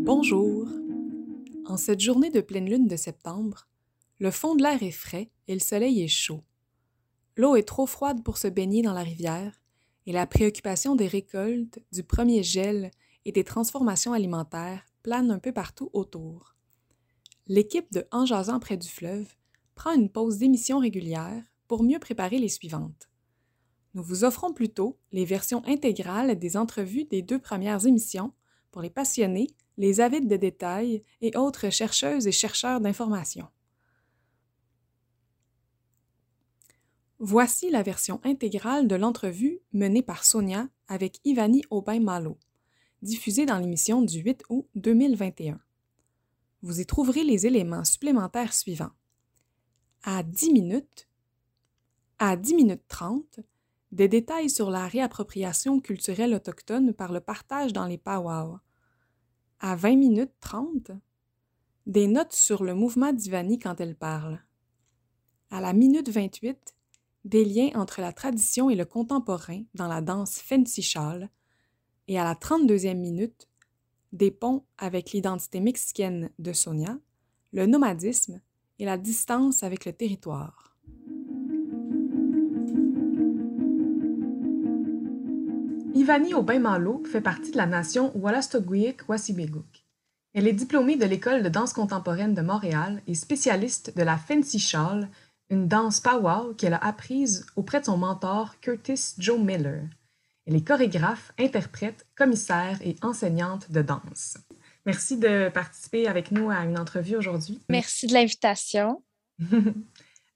Bonjour. En cette journée de pleine lune de septembre, le fond de l'air est frais et le soleil est chaud. L'eau est trop froide pour se baigner dans la rivière et la préoccupation des récoltes, du premier gel et des transformations alimentaires plane un peu partout autour. L'équipe de En près du fleuve prend une pause d'émission régulière pour mieux préparer les suivantes. Nous vous offrons plutôt les versions intégrales des entrevues des deux premières émissions pour les passionnés, les avides de détails et autres chercheuses et chercheurs d'informations. Voici la version intégrale de l'entrevue menée par Sonia avec Ivani Aubin-Malo, diffusée dans l'émission du 8 août 2021. Vous y trouverez les éléments supplémentaires suivants. À 10 minutes, à 10 minutes 30, des détails sur la réappropriation culturelle autochtone par le partage dans les powwows. À 20 minutes 30, des notes sur le mouvement d'Ivani quand elle parle. À la minute 28, des liens entre la tradition et le contemporain dans la danse Fancy et à la 32e minute, des ponts avec l'identité mexicaine de Sonia, le nomadisme et la distance avec le territoire. Ivani Aubin-Malo fait partie de la nation Wallastoguiq-Wassibéguk. Elle est diplômée de l'École de danse contemporaine de Montréal et spécialiste de la Fancy Shawl, une danse powwow qu'elle a apprise auprès de son mentor Curtis Joe Miller. Elle est chorégraphe, interprète, commissaire et enseignante de danse. Merci de participer avec nous à une entrevue aujourd'hui. Merci de l'invitation.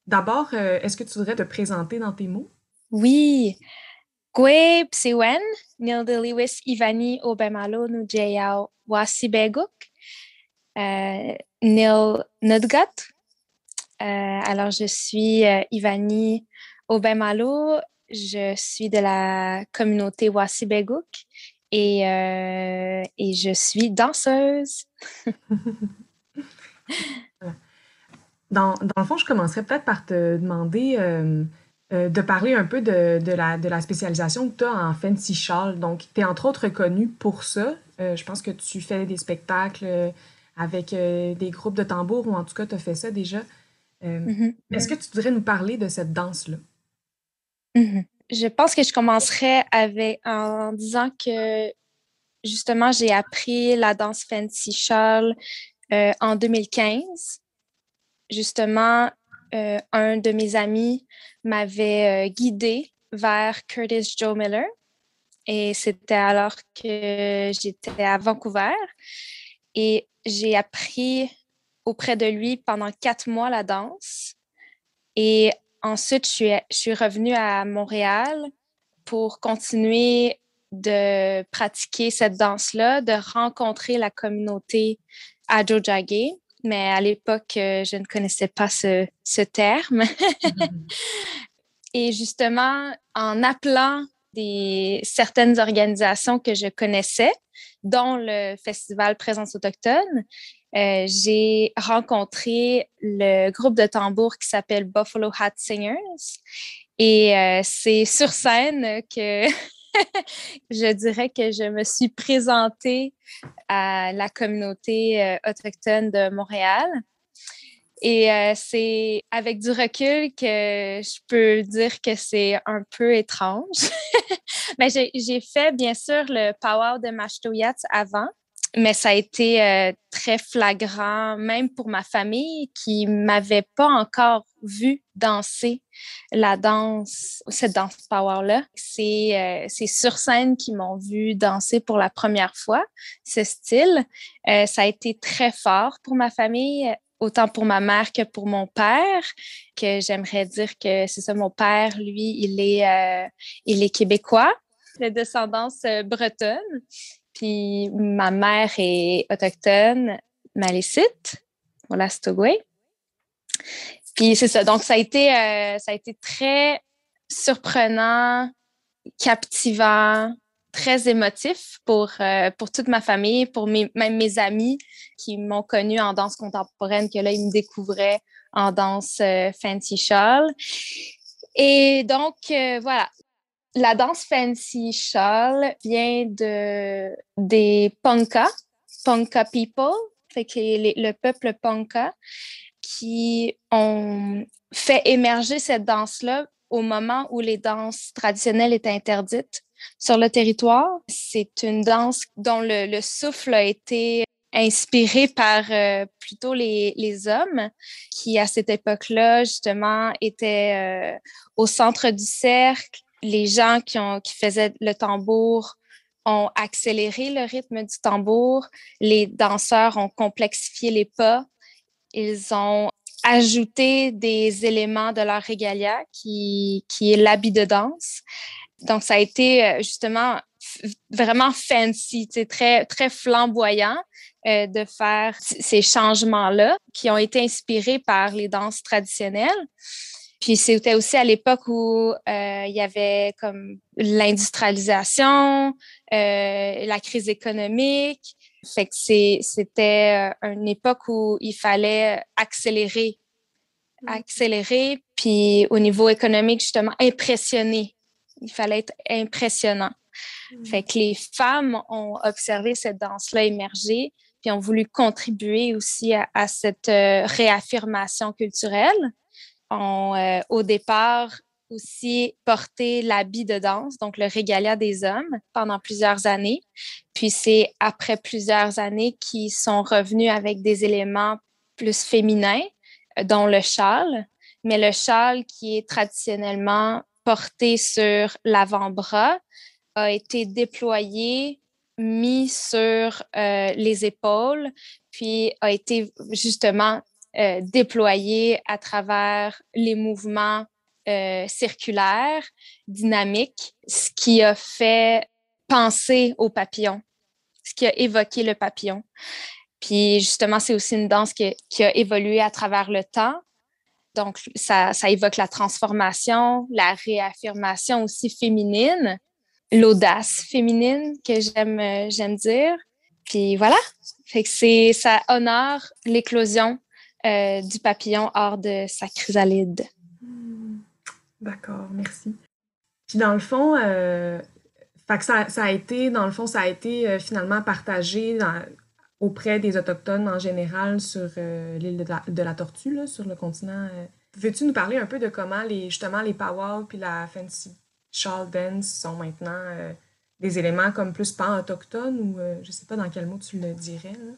D'abord, euh, est-ce que tu voudrais te présenter dans tes mots? Oui. Gwe Psiwen, Nil de Lewis Ivani Obemalo Nujeyao Wasibeguk, euh, Nil Nudgat, euh, alors, je suis euh, Ivani Obemalo. Je suis de la communauté Wasibeguk et, euh, et je suis danseuse. dans, dans, le fond, je commencerai peut-être par te demander de parler un peu de, de, la, de la spécialisation que tu as en fancy shawl. Donc, tu es entre autres reconnue pour ça. je pense que tu fais des spectacles avec des groupes de tambours ou en tout cas, tu as fait ça déjà. Euh, mm-hmm. Est-ce que tu voudrais nous parler de cette danse-là? Mm-hmm. Je pense que je commencerai avec, en disant que justement, j'ai appris la danse Fancy Shawl euh, en 2015. Justement, euh, un de mes amis m'avait guidée vers Curtis Joe Miller. Et c'était alors que j'étais à Vancouver. Et j'ai appris auprès de lui pendant quatre mois la danse. Et ensuite, je suis, je suis revenue à Montréal pour continuer de pratiquer cette danse-là, de rencontrer la communauté à Jojage. Mais à l'époque, euh, je ne connaissais pas ce, ce terme. Et justement, en appelant des, certaines organisations que je connaissais, dont le Festival Présence autochtone, euh, j'ai rencontré le groupe de tambour qui s'appelle Buffalo Hat Singers. Et euh, c'est sur scène que je dirais que je me suis présentée à la communauté euh, autochtone de Montréal. Et c'est avec du recul que je peux dire que c'est un peu étrange. Mais j'ai fait, bien sûr, le Power de Mashtoyats avant mais ça a été euh, très flagrant, même pour ma famille qui m'avait pas encore vu danser la danse, cette danse power-là. C'est euh, sur scène qu'ils m'ont vu danser pour la première fois, ce style. Euh, ça a été très fort pour ma famille, autant pour ma mère que pour mon père, que j'aimerais dire que c'est ça, mon père, lui, il est, il est québécois de descendance bretonne. Ma mère est autochtone, malécite, voilà. Puis c'est ça. Donc, ça a été, euh, ça a été très surprenant, captivant, très émotif pour, euh, pour toute ma famille, pour mes, même mes amis qui m'ont connue en danse contemporaine, que là, ils me découvraient en danse euh, fancy shawl. Et donc, voilà, la danse fancy shawl vient de des Ponka, Ponka people, fait que le peuple Ponka qui ont fait émerger cette danse-là au moment où les danses traditionnelles étaient interdites sur le territoire. C'est une danse dont le, souffle a été inspiré par euh, plutôt les, hommes qui, à cette époque-là, justement, étaient euh, au centre du cercle. Les gens qui, ont, qui faisaient le tambour ont accéléré le rythme du tambour. Les danseurs ont complexifié les pas. Ils ont ajouté des éléments de leur régalia qui, qui est l'habit de danse. Donc, ça a été euh, justement vraiment fancy, très, très flamboyant euh, de faire ces changements-là qui ont été inspirés par les danses traditionnelles. Puis c'était aussi à l'époque où euh, il y avait comme l'industrialisation, la crise économique. Fait que c'était une époque où il fallait accélérer, mm. accélérer, puis au niveau économique, justement, impressionner il fallait être impressionnant. Mm. Fait que les femmes ont observé cette danse-là émerger, puis ont voulu contribuer aussi à, cette euh, réaffirmation culturelle. Ont, euh, au départ, aussi porté l'habit de danse, donc le régalia des hommes, pendant plusieurs années. Puis c'est après plusieurs années qu'ils sont revenus avec des éléments plus féminins, euh, dont le châle. Mais le châle qui est traditionnellement porté sur l'avant-bras a été déployé, mis sur euh, les épaules, puis a été justement euh, déployé à travers les mouvements euh, circulaires, dynamiques, ce qui a fait penser au papillon, ce qui a évoqué le papillon. Puis justement, c'est aussi une danse qui a évolué à travers le temps. Donc, ça, évoque la transformation, la réaffirmation aussi féminine, l'audace féminine que j'aime, euh, dire. Puis voilà, ça honore l'éclosion euh, du papillon hors de sa chrysalide. Hmm. D'accord, merci. Puis dans le fond, euh, fait que ça, ça, a été, dans le fond, ça a été finalement partagé dans, auprès des Autochtones en général sur euh, l'île de, la, Tortue, là, sur le continent. Euh. Veux-tu nous parler un peu de comment les, justement les powwow puis la fancy shawl dance sont maintenant euh, des éléments comme plus pan-autochtones ou je sais pas dans quel mot tu le dirais? Là?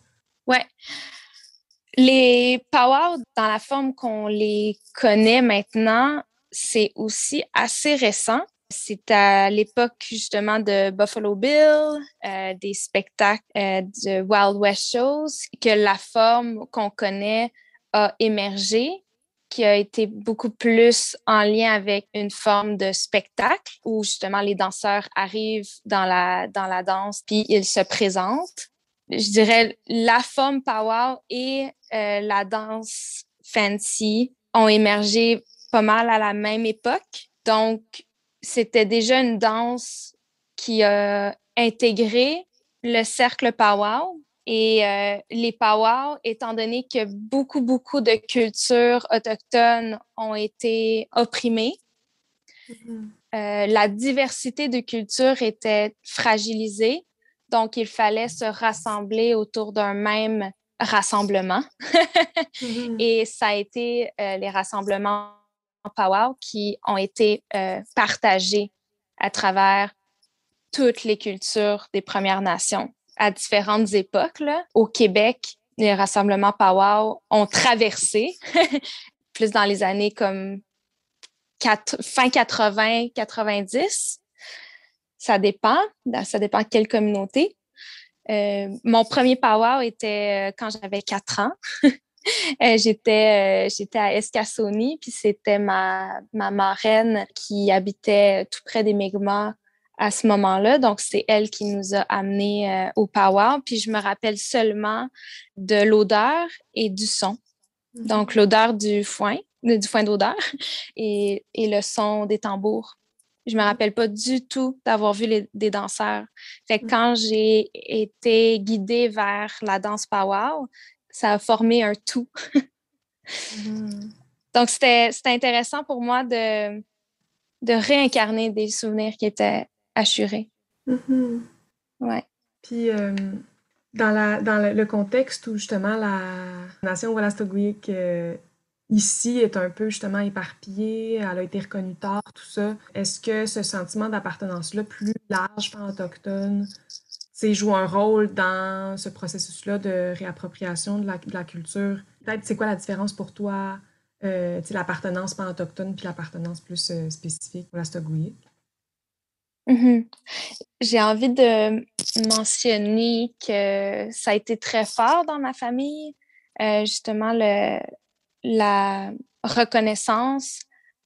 Les powwow, dans la forme qu'on les connaît maintenant, c'est aussi assez récent. C'est à l'époque justement de Buffalo Bill, euh, des spectacles euh, de Wild West Shows, que la forme qu'on connaît a émergé, qui a été beaucoup plus en lien avec une forme de spectacle où justement les danseurs arrivent dans la, dans la danse puis ils se présentent. Je dirais la forme power et euh, la danse fancy ont émergé pas mal à la même époque. Donc, c'était déjà une danse qui a intégré le cercle powwow. Et euh, les powwow, étant donné que beaucoup, beaucoup de cultures autochtones ont été opprimées, mm-hmm. euh, la diversité de cultures était fragilisée. Donc, il fallait se rassembler autour d'un même rassemblement. Mm-hmm. Et ça a été euh, les rassemblements powwow qui ont été euh, partagés à travers toutes les cultures des Premières Nations à différentes époques. Au Québec, les rassemblements powwow ont traversé, plus dans les années comme fin 80, 90. Ça dépend, ça dépend de quelle communauté. Euh, mon premier powwow était euh, quand j'avais quatre ans. Euh, j'étais, j'étais à Escasoni, puis c'était ma, ma marraine qui habitait tout près des Mi'kmaq à ce moment-là. Donc, c'est elle qui nous a amenés euh, au powwow. Puis je me rappelle seulement de l'odeur et du son. Mm-hmm. Donc, l'odeur du foin, du foin d'odeur et, et, le son des tambours. Je me mm-hmm. rappelle pas du tout d'avoir vu les, des danseurs. Fait que mm-hmm. quand j'ai été guidée vers la danse powwow, ça a formé un tout. Mm-hmm. Donc, c'était intéressant pour moi de, de réincarner des souvenirs qui étaient assurés. Mm-hmm. Ouais. Puis, euh, dans, la, dans le, contexte où justement la nation Wallastoguic euh, ici est un peu justement éparpillée, elle a été reconnue tard, tout ça, est-ce que ce sentiment d'appartenance-là plus large, autochtone, joue un rôle dans ce processus-là de réappropriation de la, culture? Peut-être, c'est quoi la différence pour toi, euh, l'appartenance pan-autochtone puis l'appartenance plus euh, spécifique pour la Mm-hmm. J'ai envie de mentionner que ça a été très fort dans ma famille, euh, justement le, la reconnaissance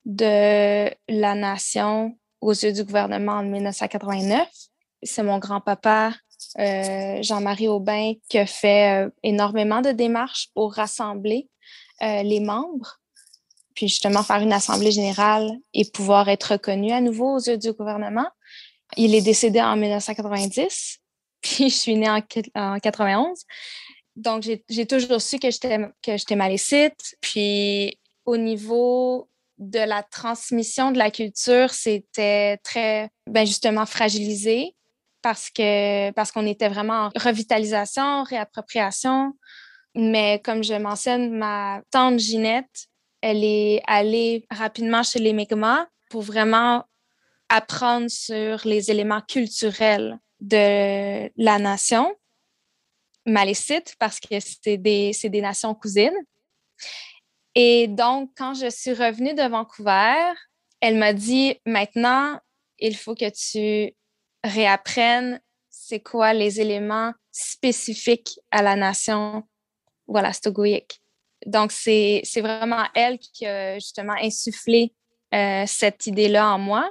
de la nation aux yeux du gouvernement en 1989. C'est mon grand-papa, euh, Jean-Marie Aubin, qui a fait euh, énormément de démarches pour rassembler les membres, puis justement faire une assemblée générale et pouvoir être reconnu à nouveau aux yeux du gouvernement. Il est décédé en 1990, puis je suis née en, en 91. Donc, j'ai toujours su que j'étais malécite. Puis, au niveau de la transmission de la culture, c'était très, ben justement, fragilisé parce parce qu'on était vraiment en revitalisation, réappropriation. Mais comme je mentionne, ma tante Ginette, elle est allée rapidement chez les Mi'kmaq pour vraiment apprendre sur les éléments culturels de la nation malécite parce que c'est des, des nations cousines. Et donc, quand je suis revenue de Vancouver, elle m'a dit, maintenant, il faut que tu réapprennes c'est quoi les éléments spécifiques à la nation voilà, Stogoïque. Donc, c'est vraiment elle qui a justement insufflé euh, cette idée-là en moi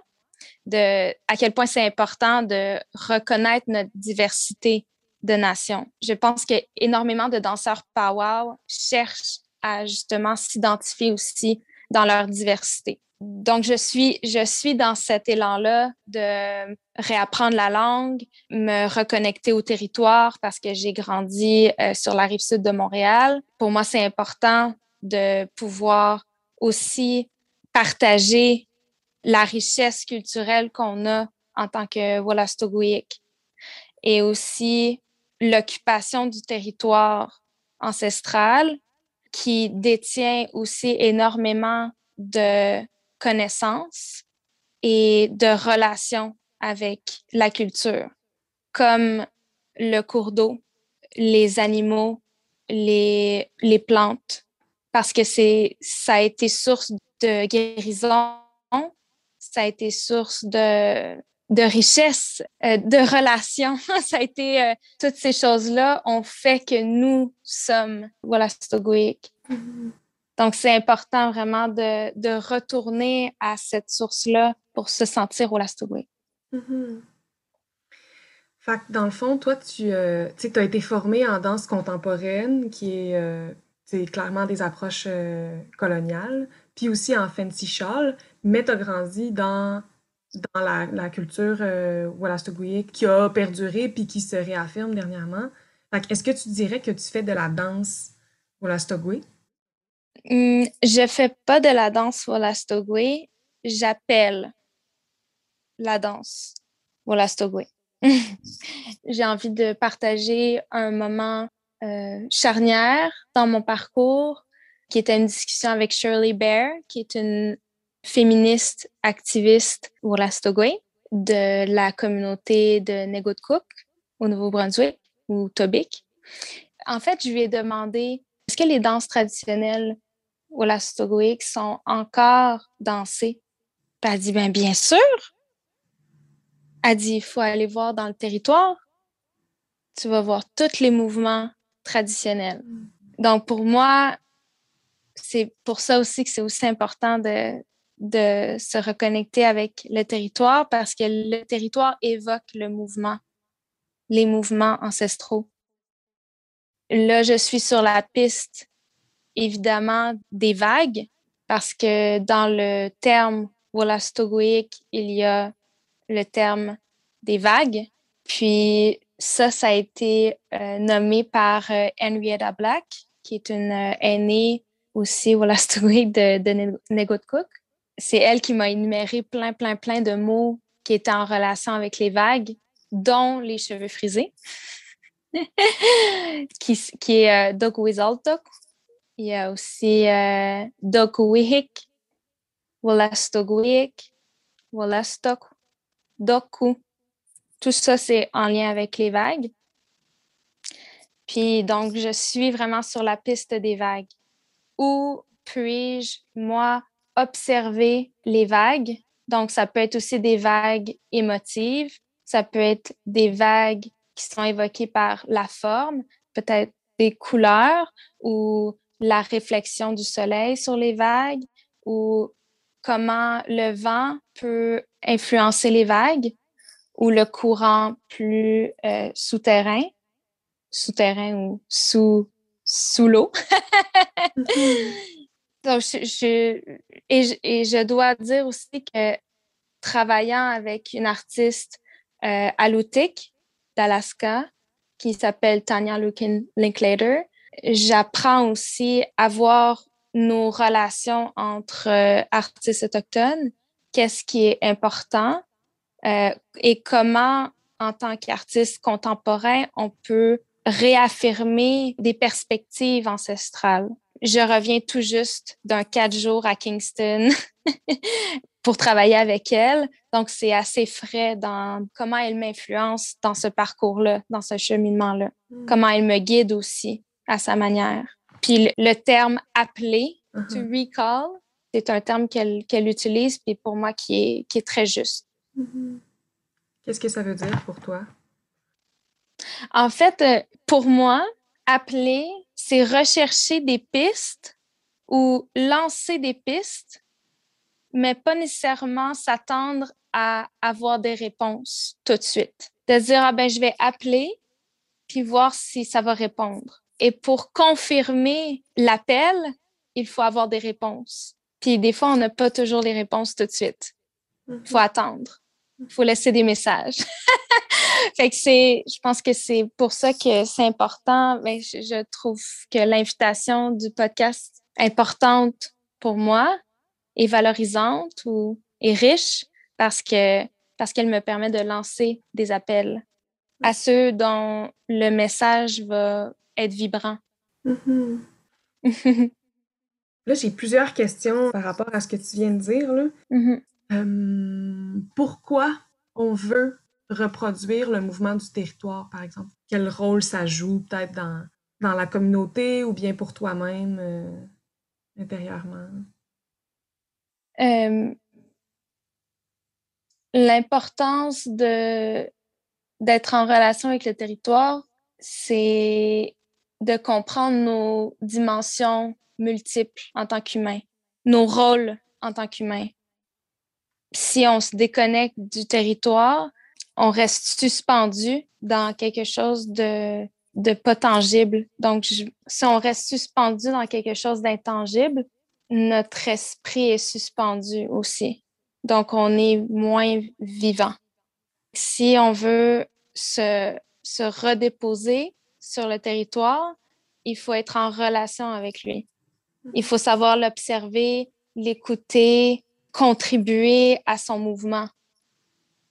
de à quel point c'est important de reconnaître notre diversité de nations. Je pense que énormément de danseurs powwow cherchent à justement s'identifier aussi dans leur diversité. Donc, je suis, je suis dans cet élan-là de réapprendre la langue, me reconnecter au territoire parce que j'ai grandi euh, sur la rive sud de Montréal. Pour moi, c'est important de pouvoir aussi partager la richesse culturelle qu'on a en tant que Wolastoguic et aussi l'occupation du territoire ancestral qui détient aussi énormément de connaissances et de relations avec la culture, comme le cours d'eau, les animaux, les, les plantes, parce que c'est ça a été source de guérison ça a été source de, de richesse, euh, de relations. ça a été euh, toutes ces choses-là ont fait que nous sommes voilà Stogoïques. Mm-hmm. Donc, c'est important vraiment de, de, retourner à cette source-là pour se sentir au Lastogoïque. Mm-hmm. Fait que dans le fond, toi, tu euh, as été formé en danse contemporaine, qui est c'est clairement des approches coloniales, puis aussi en fancy shawl, mais tu as grandi dans, dans la, culture euh, qui a perduré puis qui se réaffirme dernièrement. Est-ce que tu dirais que tu fais de la danse Wallastogwe? Hum, je fais pas de la danse Wallastogwe, j'appelle la danse Wallastogwe. J'ai envie de partager un moment euh, charnière dans mon parcours qui était une discussion avec Shirley Bear, qui est une féministe activiste Wolastoqey de la communauté de Negotkuk au Nouveau-Brunswick ou Tobic. En fait, je lui ai demandé est-ce que les danses traditionnelles Wolastoqey sont encore dansées? elle a dit ben, bien sûr. Elle a dit il faut aller voir dans le territoire. Tu vas voir tous les mouvements traditionnels. Donc, pour moi, c'est pour ça aussi que c'est aussi important de, de se reconnecter avec le territoire parce que le territoire évoque le mouvement, les mouvements ancestraux. Là, je suis sur la piste, évidemment, des vagues parce que dans le terme Wolastogoïque, il y a le terme des vagues. Puis ça, ça a été euh, nommé par euh, Henrietta Black, qui est une euh, aînée aussi Wolastogoïque de, de c'est elle qui m'a énuméré plein, plein, plein de mots qui étaient en relation avec les vagues, dont les cheveux frisés, qui, qui, est euh, Il y a aussi euh, Dokuwihik, Wolastogwik, Wolastok, Doku. Tout ça, c'est en lien avec les vagues. Puis donc, je suis vraiment sur la piste des vagues. Où puis-je, moi, observer les vagues? Donc, ça peut être aussi des vagues émotives, ça peut être des vagues qui sont évoquées par la forme, peut-être des couleurs ou la réflexion du soleil sur les vagues ou comment le vent peut influencer les vagues ou le courant plus euh, souterrain, souterrain ou sous, sous l'eau. Et, je dois dire aussi que travaillant avec une artiste euh, Alutik d'Alaska qui s'appelle Tanya Linklater, j'apprends aussi à voir nos relations entre euh, artistes autochtones, qu'est-ce qui est important euh, et comment, en tant qu'artiste contemporain, on peut réaffirmer des perspectives ancestrales. Je reviens tout juste d'un quatre jours à Kingston pour travailler avec elle. Donc, c'est assez frais dans comment elle m'influence dans ce parcours-là, dans ce cheminement-là. Hmm. Comment elle me guide aussi à sa manière. Puis le, terme appeler, uh-huh. to recall, c'est un terme qu'elle utilise, puis pour moi qui est, qui est très juste. Mm-hmm. Qu'est-ce que ça veut dire pour toi? En fait, euh, pour moi, appeler, c'est rechercher des pistes ou lancer des pistes, mais pas nécessairement s'attendre à avoir des réponses tout de suite. De dire, ah ben, je vais appeler, puis voir si ça va répondre. Et pour confirmer l'appel, il faut avoir des réponses. Puis des fois, on n'a pas toujours les réponses tout de suite. Il faut mm-hmm. attendre. Il faut laisser des messages. fait que c'est, je pense que c'est pour ça que c'est important. Mais ben, je, trouve que l'invitation du podcast est importante pour moi et valorisante ou est riche parce que parce qu'elle me permet de lancer des appels à ceux dont le message va être vibrant. Mm-hmm. là, j'ai plusieurs questions par rapport à ce que tu viens de dire. Là. Mm-hmm. Euh, pourquoi on veut reproduire le mouvement du territoire, par exemple? Quel rôle ça joue peut-être dans, dans la communauté ou bien pour toi-même euh, intérieurement? Euh, l'importance de d'être en relation avec le territoire, c'est de comprendre nos dimensions multiples en tant qu'humain, nos rôles en tant qu'humain si on se déconnecte du territoire, on reste suspendu dans quelque chose de, de pas tangible. Donc, si on reste suspendu dans quelque chose d'intangible, notre esprit est suspendu aussi. Donc, on est moins vivant. Si on veut se, se redéposer sur le territoire, il faut être en relation avec lui. Il faut savoir l'observer, l'écouter, contribuer à son mouvement.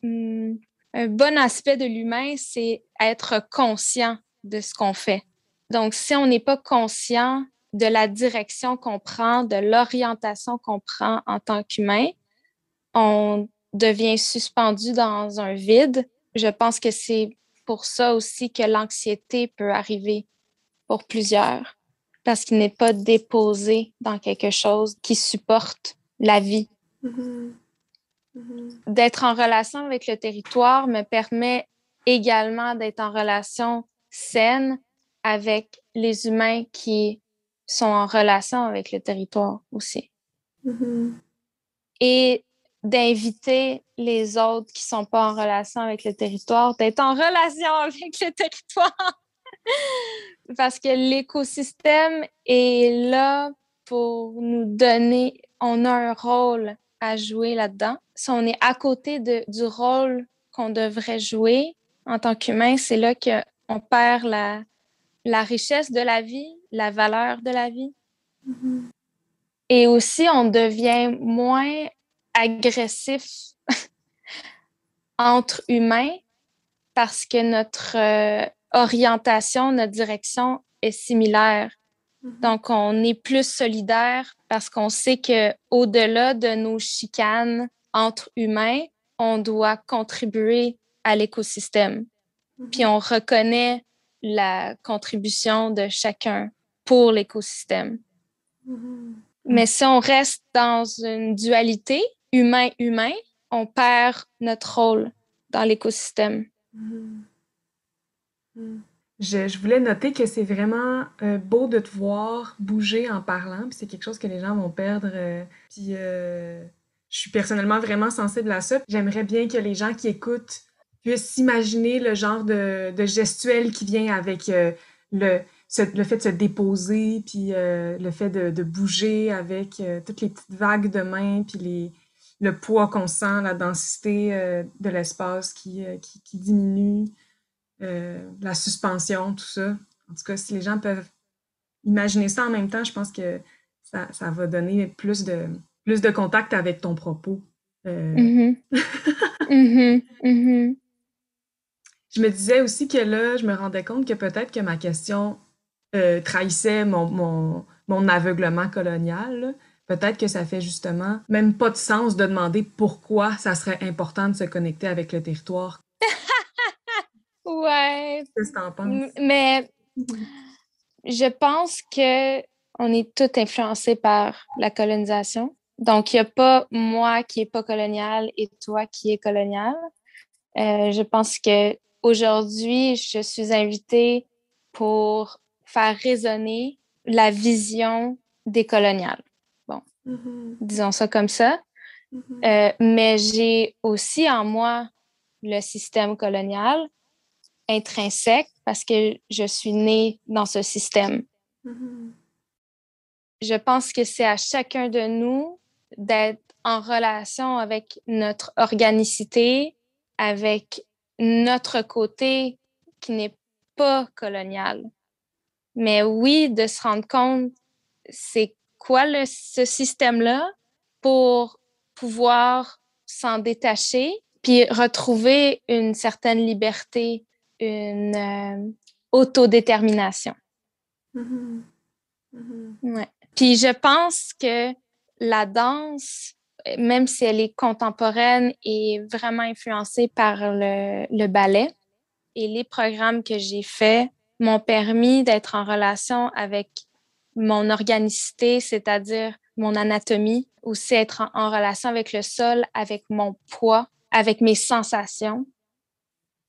Hmm, un bon aspect de l'humain, c'est être conscient de ce qu'on fait. Donc, si on n'est pas conscient de la direction qu'on prend, de l'orientation qu'on prend en tant qu'humain, on devient suspendu dans un vide. Je pense que c'est pour ça aussi que l'anxiété peut arriver pour plusieurs, parce qu'il n'est pas déposé dans quelque chose qui supporte la vie. Mm-hmm. Mm-hmm. D'être en relation avec le territoire me permet également d'être en relation saine avec les humains qui sont en relation avec le territoire aussi. Mm-hmm. Et d'inviter les autres qui ne sont pas en relation avec le territoire, d'être en relation avec le territoire. Parce que l'écosystème est là pour nous donner, on a un rôle à jouer là-dedans. Si on est à côté de, du rôle qu'on devrait jouer en tant qu'humain, c'est là qu'on perd la, la richesse de la vie, la valeur de la vie. Mm-hmm. Et aussi, on devient moins agressif entre humains parce que notre euh, orientation, notre direction est similaire. Mm-hmm. Donc, on est plus solidaire parce qu'on sait que au-delà de nos chicanes entre humains, on doit contribuer à l'écosystème. Mm-hmm. Puis on reconnaît la contribution de chacun pour l'écosystème. Mm-hmm. Mais si on reste dans une dualité humain-humain, on perd notre rôle dans l'écosystème. Je, voulais noter que c'est vraiment euh, beau de te voir bouger en parlant, puis c'est quelque chose que les gens vont perdre. Euh, puis euh, je suis personnellement vraiment sensible à ça. J'aimerais bien que les gens qui écoutent puissent s'imaginer le genre de, gestuel qui vient avec le, le fait de se déposer, puis le fait de, bouger avec toutes les petites vagues de mains, puis le poids qu'on sent, la densité de l'espace qui, qui, diminue. Euh, la suspension, tout ça. En tout cas, si les gens peuvent imaginer ça en même temps, je pense que ça, va donner plus de, plus de contact avec ton propos. Euh, mm-hmm. Mm-hmm. Mm-hmm. Je me disais aussi que là, je me rendais compte que peut-être que ma question euh, trahissait mon, mon, aveuglement colonial. Peut-être que ça fait justement même pas de sens de demander pourquoi ça serait important de se connecter avec le territoire Ouais. Qu'est-ce que t'en penses? Mais je pense que on est tous influencés par la colonisation. Donc, il n'y a pas moi qui n'est pas colonial et toi qui es colonial. Euh, je pense que aujourd'hui, je suis invitée pour faire résonner la vision des coloniales. Bon, mm-hmm. disons ça comme ça. Mm-hmm. Euh, mais j'ai aussi en moi le système colonial intrinsèque parce que je suis née dans ce système. Mm-hmm. Je pense que c'est à chacun de nous d'être en relation avec notre organicité, avec notre côté qui n'est pas colonial. Mais oui, de se rendre compte, c'est quoi le, ce système-là pour pouvoir s'en détacher, puis retrouver une certaine liberté une euh, autodétermination. Mm-hmm. Mm-hmm. Puis je pense que la danse, même si elle est contemporaine, est vraiment influencée par le, le ballet. Et les programmes que j'ai faits m'ont permis d'être en relation avec mon organicité, c'est-à-dire mon anatomie, aussi être en relation avec le sol, avec mon poids, avec mes sensations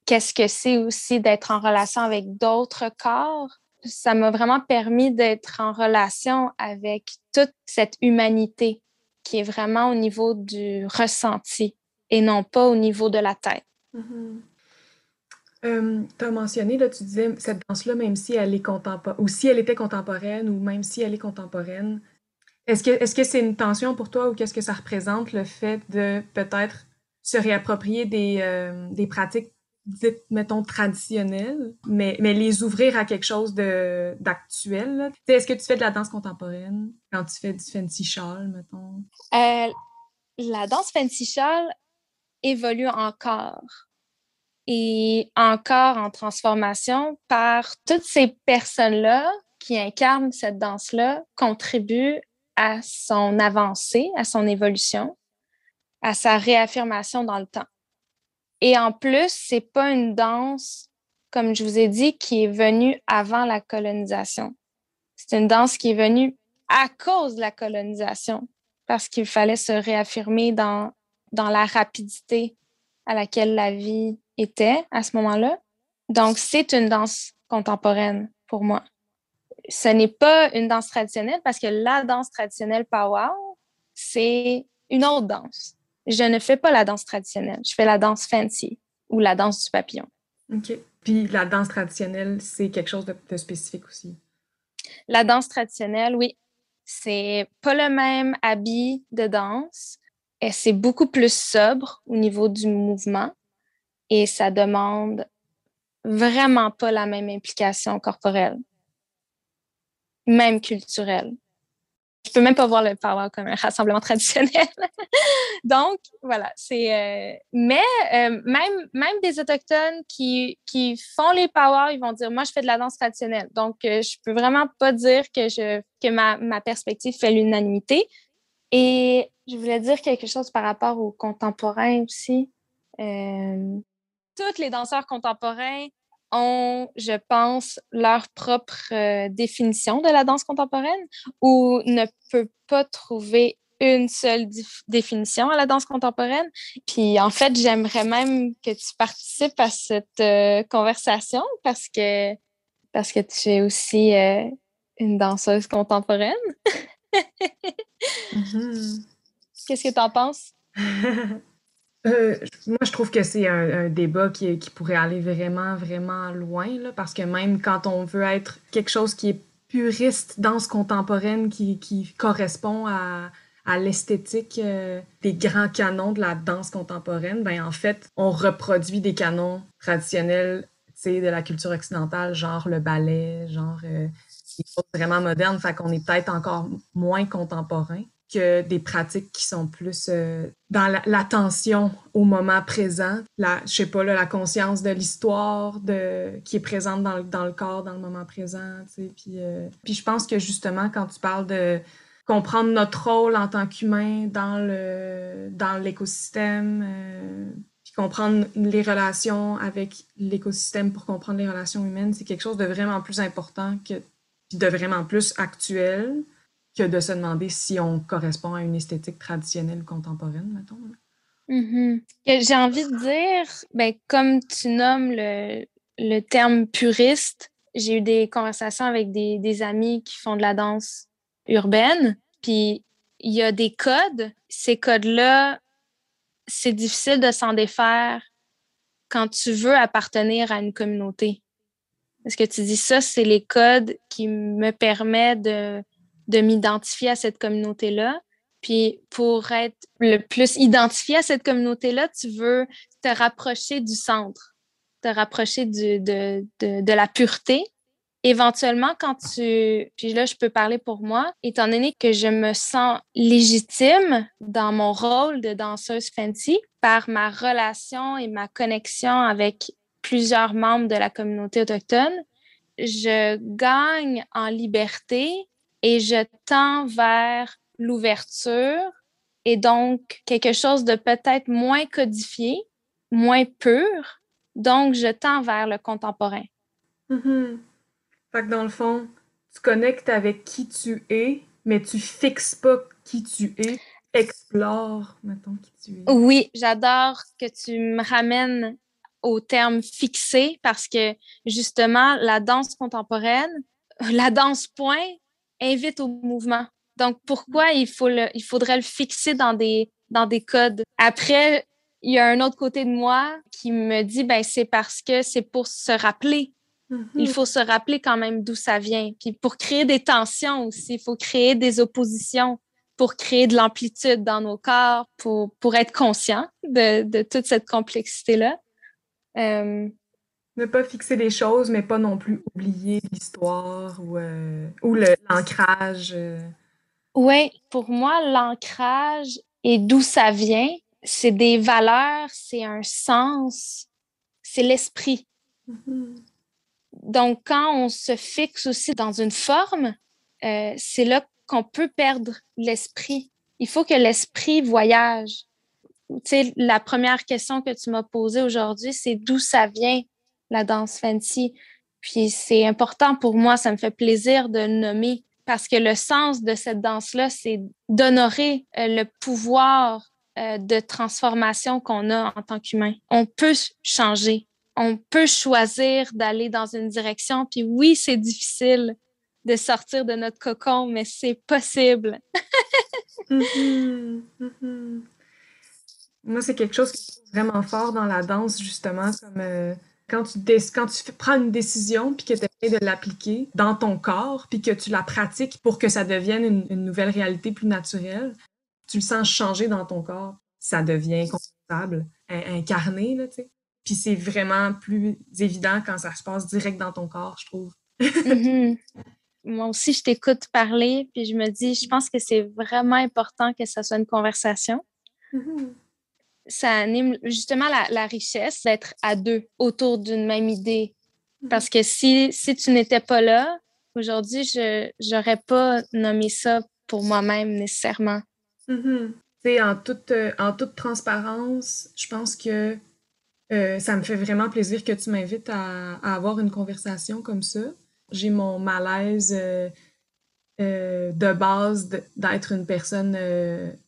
qu'est-ce que c'est aussi d'être en relation avec d'autres corps. Ça m'a vraiment permis d'être en relation avec toute cette humanité qui est vraiment au niveau du ressenti et non pas au niveau de la tête. Mm-hmm. Euh, tu as mentionné, là, tu disais, cette danse-là, même si elle est contemporaine, ou si elle était contemporaine, ou même si elle est contemporaine, est-ce que est-ce que c'est une tension pour toi ou qu'est-ce que ça représente le fait de peut-être se réapproprier des, euh, des pratiques dites, mettons, traditionnelles, mais, mais les ouvrir à quelque chose d'actuel. Est-ce que tu fais de la danse contemporaine quand tu fais du fancy shawl, mettons? Euh, la danse fancy shawl évolue encore et encore en transformation par toutes ces personnes-là qui incarnent cette danse-là, contribuent à son avancée, à son évolution, à sa réaffirmation dans le temps. Et en plus, c'est pas une danse, comme je vous ai dit, qui est venue avant la colonisation. C'est une danse qui est venue à cause de la colonisation, parce qu'il fallait se réaffirmer dans, dans la rapidité à laquelle la vie était à ce moment-là. Donc, c'est une danse contemporaine pour moi. Ce n'est pas une danse traditionnelle parce que la danse traditionnelle powwow, c'est une autre danse je ne fais pas la danse traditionnelle. Je fais la danse fancy ou la danse du papillon. OK. Puis la danse traditionnelle, c'est quelque chose de, spécifique aussi? La danse traditionnelle, oui. C'est pas le même habit de danse. Et c'est beaucoup plus sobre au niveau du mouvement. Et ça demande vraiment pas la même implication corporelle, même culturelle. Je peux même pas voir le powwow comme un rassemblement traditionnel. Donc, voilà, c'est... Euh, mais euh, même, même des Autochtones qui, qui font les powwows, ils vont dire, moi, je fais de la danse traditionnelle. Donc, euh, je peux vraiment pas dire que, je, que ma, ma perspective fait l'unanimité. Et je voulais dire quelque chose par rapport aux contemporains aussi. tous les danseurs contemporains ont, je pense, leur propre euh, définition de la danse contemporaine ou ne peut pas trouver une seule définition à la danse contemporaine? Puis en fait, j'aimerais même que tu participes à cette euh, conversation parce que, parce que tu es aussi euh, une danseuse contemporaine. Mm-hmm. Qu'est-ce que tu en penses? Euh, moi, je trouve que c'est un, débat qui, pourrait aller vraiment, vraiment loin, parce que même quand on veut être quelque chose qui est puriste, danse contemporaine, qui, correspond à, l'esthétique euh, des grands canons de la danse contemporaine, ben en fait, on reproduit des canons traditionnels de la culture occidentale, genre le ballet, genre euh, des choses vraiment modernes, fait qu'on est peut-être encore moins contemporain que des pratiques qui sont plus euh, dans l'attention au moment présent, la, je sais pas, la conscience de l'histoire qui est présente dans, dans, le corps, dans le moment présent. Puis, euh, puis je pense que justement, quand tu parles de comprendre notre rôle en tant qu'humain dans le dans l'écosystème, euh, puis comprendre les relations avec l'écosystème pour comprendre les relations humaines, c'est quelque chose de vraiment plus important que de vraiment plus actuel que de se demander si on correspond à une esthétique traditionnelle contemporaine, mettons. Mm-hmm. J'ai envie de dire, ben, comme tu nommes le, le terme puriste, j'ai eu des conversations avec des, des, amis qui font de la danse urbaine, puis il y a des codes. Ces codes-là, c'est difficile de s'en défaire quand tu veux appartenir à une communauté. Est-ce que tu dis ça, c'est les codes qui me permettent de de m'identifier à cette communauté-là. Puis pour être le plus identifié à cette communauté-là, tu veux te rapprocher du centre, te rapprocher de, de, de, la pureté. Éventuellement, quand tu... Puis là, je peux parler pour moi, étant donné que je me sens légitime dans mon rôle de danseuse fancy par ma relation et ma connexion avec plusieurs membres de la communauté autochtone, je gagne en liberté et je tends vers l'ouverture et donc quelque chose de peut-être moins codifié, moins pur. Donc, je tends vers le contemporain. Mm-hmm. Fait que dans le fond, tu connectes avec qui tu es, mais tu fixes pas qui tu es. Explore, mettons, qui tu es. Oui, j'adore que tu me ramènes au terme fixé parce que justement, la danse contemporaine, la danse point, invite au mouvement. Donc, pourquoi il, faut le, il faudrait le fixer dans des, dans des codes? Après, il y a un autre côté de moi qui me dit, ben, c'est parce que c'est pour se rappeler. Il mm-hmm. faut se rappeler quand même d'où ça vient. Puis pour créer des tensions aussi, il faut créer des oppositions pour créer de l'amplitude dans nos corps, pour, pour être conscient de, de toute cette complexité-là. Euh, ne pas fixer les choses, mais pas non plus oublier l'histoire ou, euh, ou l'ancrage. Euh. Oui, pour moi, l'ancrage et d'où ça vient, c'est des valeurs, c'est un sens, c'est l'esprit. Mm-hmm. Donc, quand on se fixe aussi dans une forme, euh, c'est là qu'on peut perdre l'esprit. Il faut que l'esprit voyage. Tu sais, la première question que tu m'as posée aujourd'hui, c'est d'où ça vient? La danse fancy. Puis c'est important pour moi, ça me fait plaisir de nommer parce que le sens de cette danse-là, c'est d'honorer euh, le pouvoir euh, de transformation qu'on a en tant qu'humain. On peut changer, on peut choisir d'aller dans une direction. Puis oui, c'est difficile de sortir de notre cocon, mais c'est possible. Mm-hmm. Mm-hmm. Moi, c'est quelque chose qui est vraiment fort dans la danse, justement, comme euh, quand tu, quand tu prends une décision puis que tu essaies de l'appliquer dans ton corps puis que tu la pratiques pour que ça devienne une, nouvelle réalité plus naturelle, tu le sens changer dans ton corps. Ça devient confortable, incarné, là, tu sais. Puis c'est vraiment plus évident quand ça se passe direct dans ton corps, je trouve. Mm-hmm. moi aussi, je t'écoute parler, puis je me dis, je pense que c'est vraiment important que ça soit une conversation. Mm-hmm. Ça anime justement la, richesse d'être à deux autour d'une même idée. Mm-hmm. Parce que si, si tu n'étais pas là, aujourd'hui, je n'aurais pas nommé ça pour moi-même nécessairement. Mm En, toute, euh, en toute transparence, je pense que euh, ça me fait vraiment plaisir que tu m'invites à, avoir une conversation comme ça. J'ai mon malaise euh, de base d'être une personne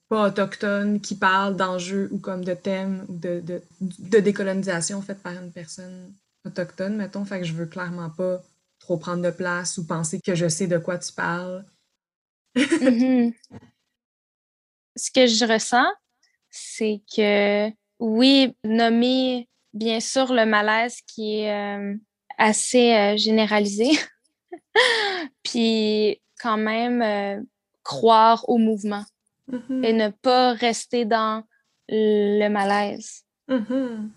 pas autochtone qui parle d'enjeux ou comme de thèmes ou de, de, de, décolonisation faite par une personne autochtone, mettons. Fait que je veux clairement pas trop prendre de place ou penser que je sais de quoi tu parles. Mm-hmm. Ce que je ressens, c'est que oui, nommer bien sûr le malaise qui est euh, assez euh, généralisé, puis quand même euh, croire au mouvement mm-hmm. et ne pas rester dans le malaise. Mm-hmm.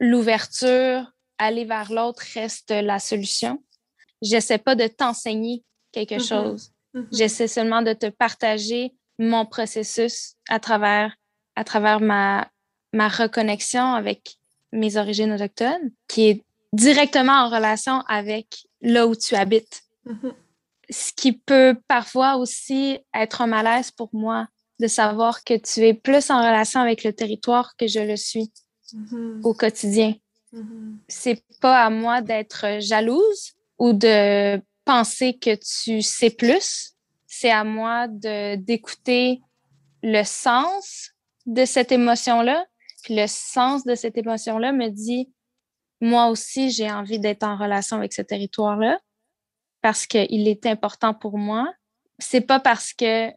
L'ouverture, aller vers l'autre reste la solution. J'essaie pas de t'enseigner quelque chose. Mm-hmm. J'essaie seulement de te partager mon processus à travers, à travers ma, ma reconnexion avec mes origines autochtones, qui est directement en relation avec là où tu habites. Mm-hmm. Ce qui peut parfois aussi être un malaise pour moi de savoir que tu es plus en relation avec le territoire que je le suis mm-hmm. au quotidien. C'est pas à moi d'être jalouse ou de penser que tu sais plus, c'est à moi de d'écouter le sens de cette émotion-là. Puis le sens de cette émotion-là me dit, moi aussi, j'ai envie d'être en relation avec ce territoire-là parce qu'il est important pour moi. C'est pas parce que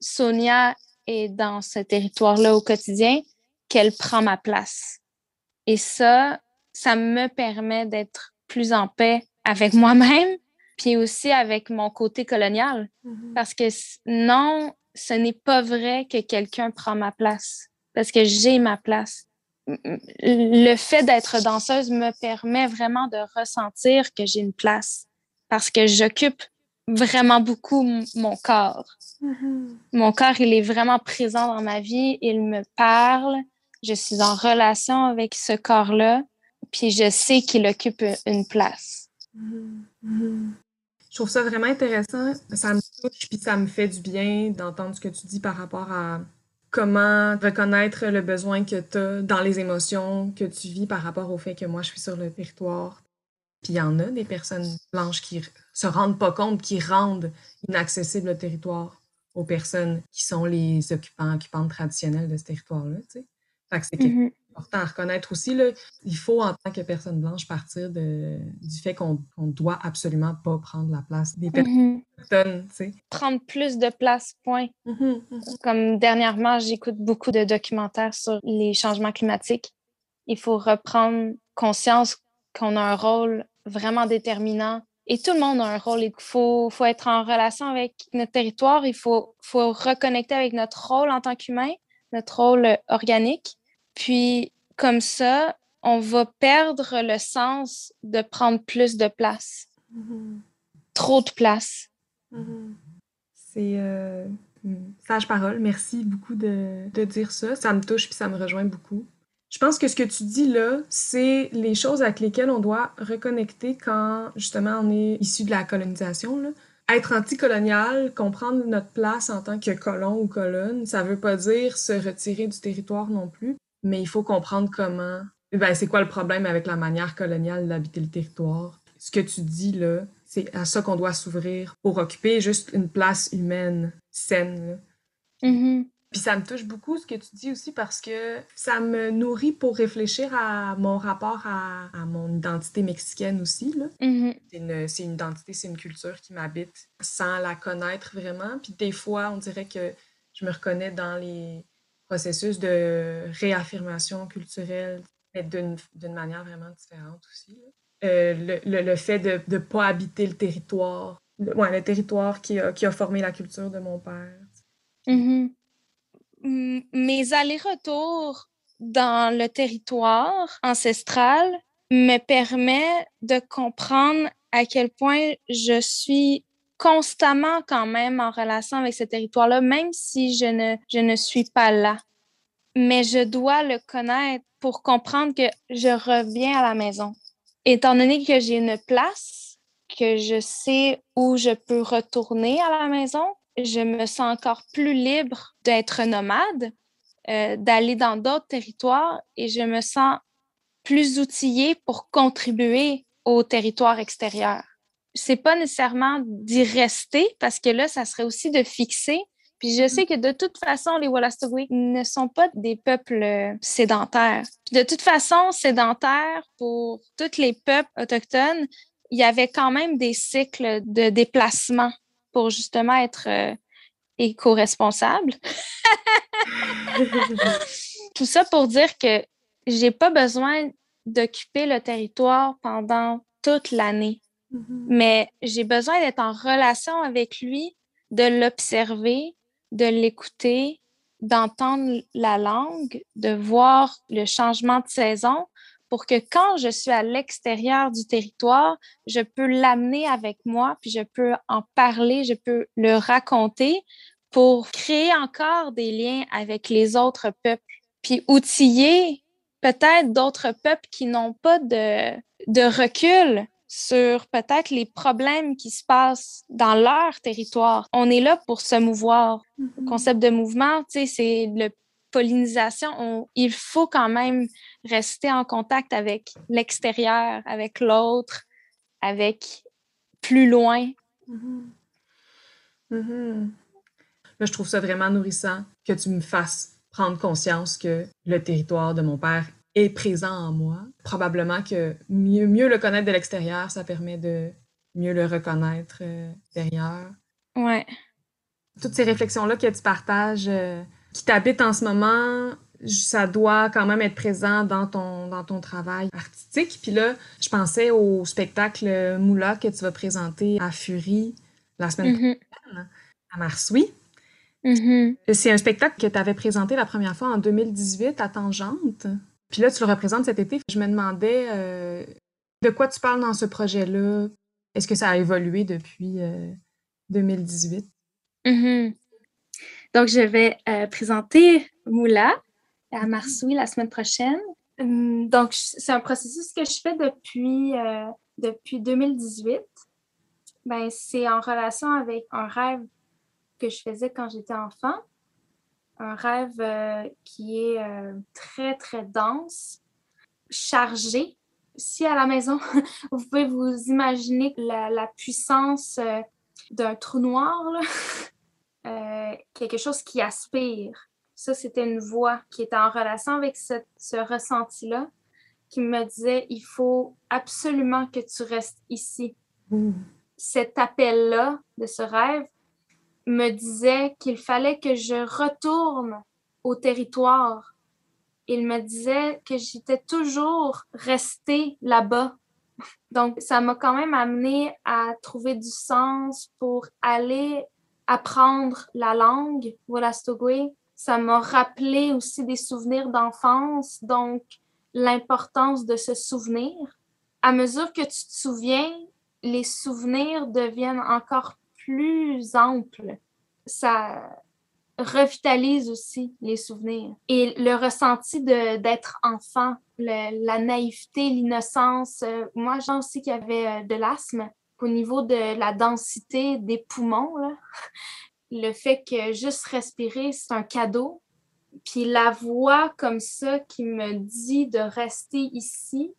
Sonia est dans ce territoire-là au quotidien qu'elle prend ma place. Et ça, ça me permet d'être plus en paix avec moi-même, puis aussi avec mon côté colonial. Mm-hmm. Parce que non, ce n'est pas vrai que quelqu'un prend ma place, parce que j'ai ma place. Le fait d'être danseuse me permet vraiment de ressentir que j'ai une place, parce que j'occupe vraiment beaucoup mon corps. Mm-hmm. Mon corps, il est vraiment présent dans ma vie, il me parle, je suis en relation avec ce corps-là, puis je sais qu'il occupe une place. Je trouve ça vraiment intéressant. Ça me touche puis ça me fait du bien d'entendre ce que tu dis par rapport à comment reconnaître le besoin que tu as dans les émotions que tu vis par rapport au fait que moi je suis sur le territoire. Puis il y en a des personnes blanches qui se rendent pas compte, qui rendent inaccessible le territoire aux personnes qui sont les occupants, occupantes traditionnelles de ce territoire-là. Fait que c'est mm-hmm important à reconnaître aussi. Là, il faut, en tant que personne blanche, partir de, du fait qu'on ne doit absolument pas prendre la place des personnes mm-hmm. Prendre plus de place, point. Mm-hmm, mm-hmm. Comme dernièrement, j'écoute beaucoup de documentaires sur les changements climatiques. Il faut reprendre conscience qu'on a un rôle vraiment déterminant et tout le monde a un rôle. Il faut, faut être en relation avec notre territoire. Il faut, faut reconnecter avec notre rôle en tant qu'humain, notre rôle organique. Puis, comme ça, on va perdre le sens de prendre plus de place. Mm-hmm. Trop de place. Mm-hmm. C'est euh, sage parole. Merci beaucoup de, de, dire ça. Ça me touche puis ça me rejoint beaucoup. Je pense que ce que tu dis là, c'est les choses avec lesquelles on doit reconnecter quand justement on est issu de la colonisation. Là. Être anticolonial, comprendre notre place en tant que colon ou colonne, ça veut pas dire se retirer du territoire non plus mais il faut comprendre comment. Ben, c'est quoi le problème avec la manière coloniale d'habiter le territoire? Ce que tu dis là, c'est à ça qu'on doit s'ouvrir pour occuper juste une place humaine saine. Mm-hmm. Puis ça me touche beaucoup ce que tu dis aussi parce que ça me nourrit pour réfléchir à mon rapport à, mon identité mexicaine aussi. Mm-hmm. C'est une, une, identité, c'est une culture qui m'habite sans la connaître vraiment. Puis des fois, on dirait que je me reconnais dans les, processus de réaffirmation culturelle, mais d'une manière vraiment différente aussi. Euh, le, le, fait de ne pas habiter le territoire, le, ouais, le territoire qui a, qui a, formé la culture de mon père. Mm-hmm. Mes allers-retours dans le territoire ancestral me permet de comprendre à quel point je suis constamment quand même en relation avec ce territoire-là, même si je ne, je ne suis pas là. Mais je dois le connaître pour comprendre que je reviens à la maison. Étant donné que j'ai une place, que je sais où je peux retourner à la maison, je me sens encore plus libre d'être nomade, euh, d'aller dans d'autres territoires et je me sens plus outillée pour contribuer au territoire extérieur. C'est pas nécessairement d'y rester parce que là, ça serait aussi de fixer. Puis je sais que de toute façon, les Wolastoqey ne sont pas des peuples euh, sédentaires. de toute façon, sédentaires pour tous les peuples autochtones, il y avait quand même des cycles de déplacement pour justement être euh, éco-responsable. Tout ça pour dire que j'ai pas besoin d'occuper le territoire pendant toute l'année. Mm-hmm. Mais j'ai besoin d'être en relation avec lui, de l'observer, de l'écouter, d'entendre la langue, de voir le changement de saison pour que quand je suis à l'extérieur du territoire, je peux l'amener avec moi, puis je peux en parler, je peux le raconter pour créer encore des liens avec les autres peuples, puis outiller peut-être d'autres peuples qui n'ont pas de, de recul sur peut-être les problèmes qui se passent dans leur territoire. On est là pour se mouvoir. Le mm-hmm. concept de mouvement, tu sais, c'est le pollinisation. il faut quand même rester en contact avec l'extérieur, avec l'autre, avec plus loin. Là, je trouve ça vraiment nourrissant que tu me fasses prendre conscience que le territoire de mon père est présent en moi. Probablement que mieux, mieux le connaître de l'extérieur, ça permet de mieux le reconnaître euh, derrière. Ouais. Toutes ces réflexions-là que tu partages, euh, qui t'habitent en ce moment, ça doit quand même être présent dans ton, dans ton travail artistique. Puis là, je pensais au spectacle Moula que tu vas présenter à Fury la semaine mm-hmm. prochaine, à Marsoui. Mm-hmm. C'est un spectacle que tu avais présenté la première fois en 2018 à Tangente. Puis là, tu le représentes cet été. Je me demandais euh, de quoi tu parles dans ce projet-là? Est-ce que ça a évolué depuis 2018? Euh. Donc, je vais euh, présenter Moula à Marsoui la semaine prochaine. Hum, donc, c'est un processus que je fais depuis, depuis 2018. Ben, c'est en relation avec un rêve que je faisais quand j'étais enfant. Un rêve euh, qui est euh, très, très dense, chargé. Si à la maison, vous pouvez vous imaginer la, puissance euh, d'un trou noir, quelque chose qui aspire. Ça, c'était une voix qui était en relation avec ce, ce ressenti-là, qui me disait, il faut absolument que tu restes ici. Mmh. Cet appel-là de ce rêve, me disait qu'il fallait que je retourne au territoire. Il me disait que j'étais toujours restée là-bas. Donc, ça m'a quand même amené à trouver du sens pour aller apprendre la langue. Ça m'a rappelé aussi des souvenirs d'enfance, donc l'importance de se souvenir. À mesure que tu te souviens, les souvenirs deviennent encore plus ample. Ça revitalise aussi les souvenirs. Et le ressenti d'être enfant, la naïveté, l'innocence. Euh, moi, j'ai aussi qu'il y avait euh, de l'asthme au niveau de la densité des poumons. Le fait que juste respirer, c'est un cadeau. Puis la voix comme ça qui me dit de rester ici,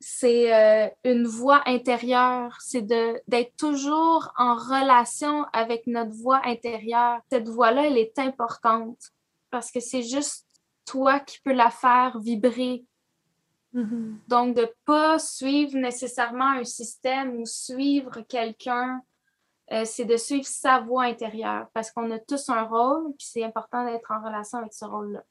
c'est euh, une voix intérieure, c'est d'être toujours en relation avec notre voix intérieure. Cette voix-là, elle est importante parce que c'est juste toi qui peux la faire vibrer. Mm-hmm. Donc, de pas suivre nécessairement un système ou suivre quelqu'un, euh, c'est de suivre sa voix intérieure parce qu'on a tous un rôle, puis c'est important d'être en relation avec ce rôle-là.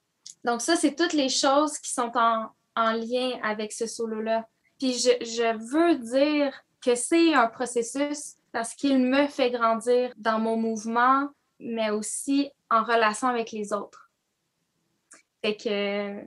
Donc, ça, c'est toutes les choses qui sont en, en lien avec ce solo-là. Puis je, veux dire que c'est un processus parce qu'il me fait grandir dans mon mouvement, mais aussi en relation avec les autres. Fait que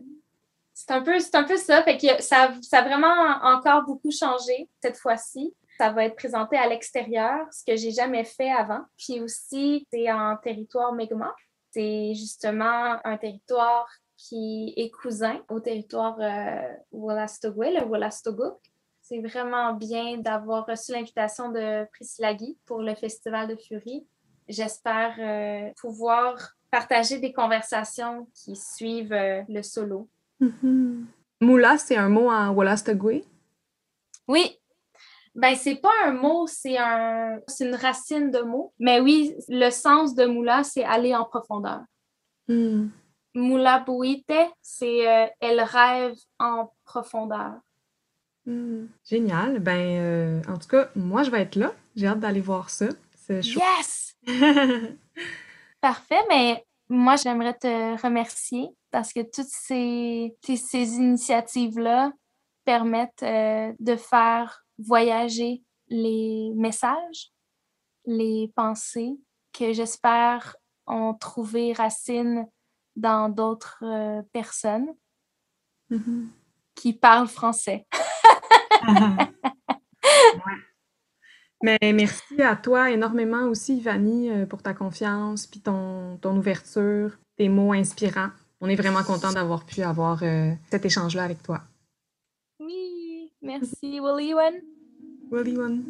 c'est un peu, c'est un peu ça. Fait ça, a vraiment encore beaucoup changé cette fois-ci. ça va être présenté à l'extérieur, ce que j'ai jamais fait avant. Puis aussi, c'est en territoire Mi'kmaq. C'est justement un territoire qui est cousin au territoire euh, le. C'est vraiment bien d'avoir reçu l'invitation de Priscilla Guy pour le Festival de Fury. J'espère euh, pouvoir partager des conversations qui suivent euh, le solo. Mm-hmm. Moula, c'est un mot en Wolastoqey? Oui. Ben, c'est pas un mot, c'est un, c'est une racine de mot. Mais oui, le sens de moula, c'est aller en profondeur. Mm. Moula Bouite, c'est euh, elle rêve en profondeur. Mm. Génial. Ben, euh, en tout cas, moi, je vais être là. J'ai hâte d'aller voir ça. C'est chaud. Yes! Parfait, mais moi, j'aimerais te remercier parce que toutes ces, ces initiatives-là permettent euh, de faire voyager les messages, les pensées que j'espère ont trouvé racine dans d'autres euh, personnes Mm-hmm. qui parlent français. Mais merci à toi énormément aussi, Ivani, euh, pour ta confiance, puis ton, ton ouverture, tes mots inspirants. On est vraiment content d'avoir pu avoir euh, cet échange-là avec toi. Oui, merci, Willy One. Willy One.